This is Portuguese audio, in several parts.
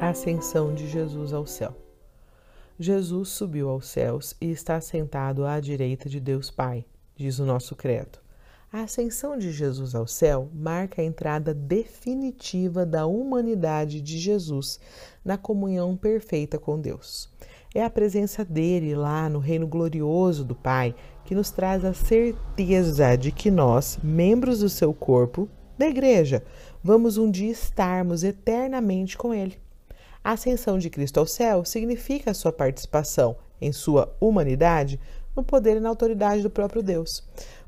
Ascensão de Jesus ao céu. Jesus subiu aos céus e está sentado à direita de Deus Pai, diz o nosso credo. A ascensão de Jesus ao céu marca a entrada definitiva da humanidade de Jesus na comunhão perfeita com Deus. É a presença dele lá no reino glorioso do Pai que nos traz a certeza de que nós, membros do seu corpo, da igreja, vamos um dia estarmos eternamente com ele. A ascensão de Cristo ao céu significa a sua participação em sua humanidade no poder e na autoridade do próprio Deus,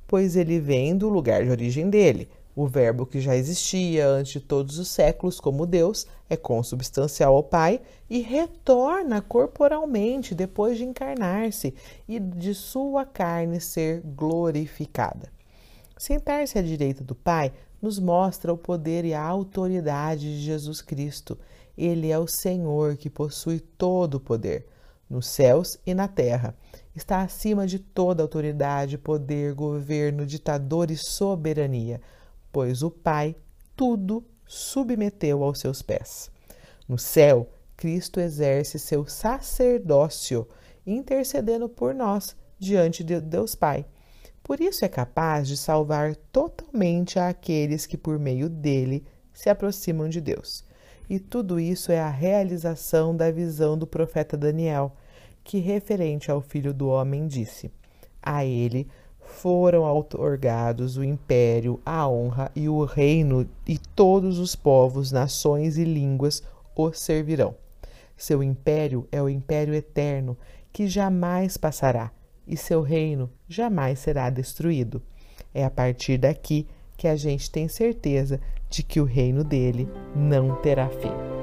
pois ele vem do lugar de origem dele. O Verbo que já existia antes de todos os séculos como Deus é consubstancial ao Pai e retorna corporalmente depois de encarnar-se e de sua carne ser glorificada. Sentar-se à direita do Pai nos mostra o poder e a autoridade de Jesus Cristo ele é o Senhor que possui todo o poder, nos céus e na terra. Está acima de toda autoridade, poder, governo, ditador e soberania, pois o Pai tudo submeteu aos seus pés. No céu, Cristo exerce seu sacerdócio, intercedendo por nós diante de Deus Pai. Por isso é capaz de salvar totalmente aqueles que, por meio dele, se aproximam de Deus. E tudo isso é a realização da visão do profeta Daniel, que, referente ao filho do homem, disse: A ele foram outorgados o império, a honra e o reino, e todos os povos, nações e línguas o servirão. Seu império é o império eterno, que jamais passará, e seu reino jamais será destruído. É a partir daqui que a gente tem certeza de que o reino dele não terá fim.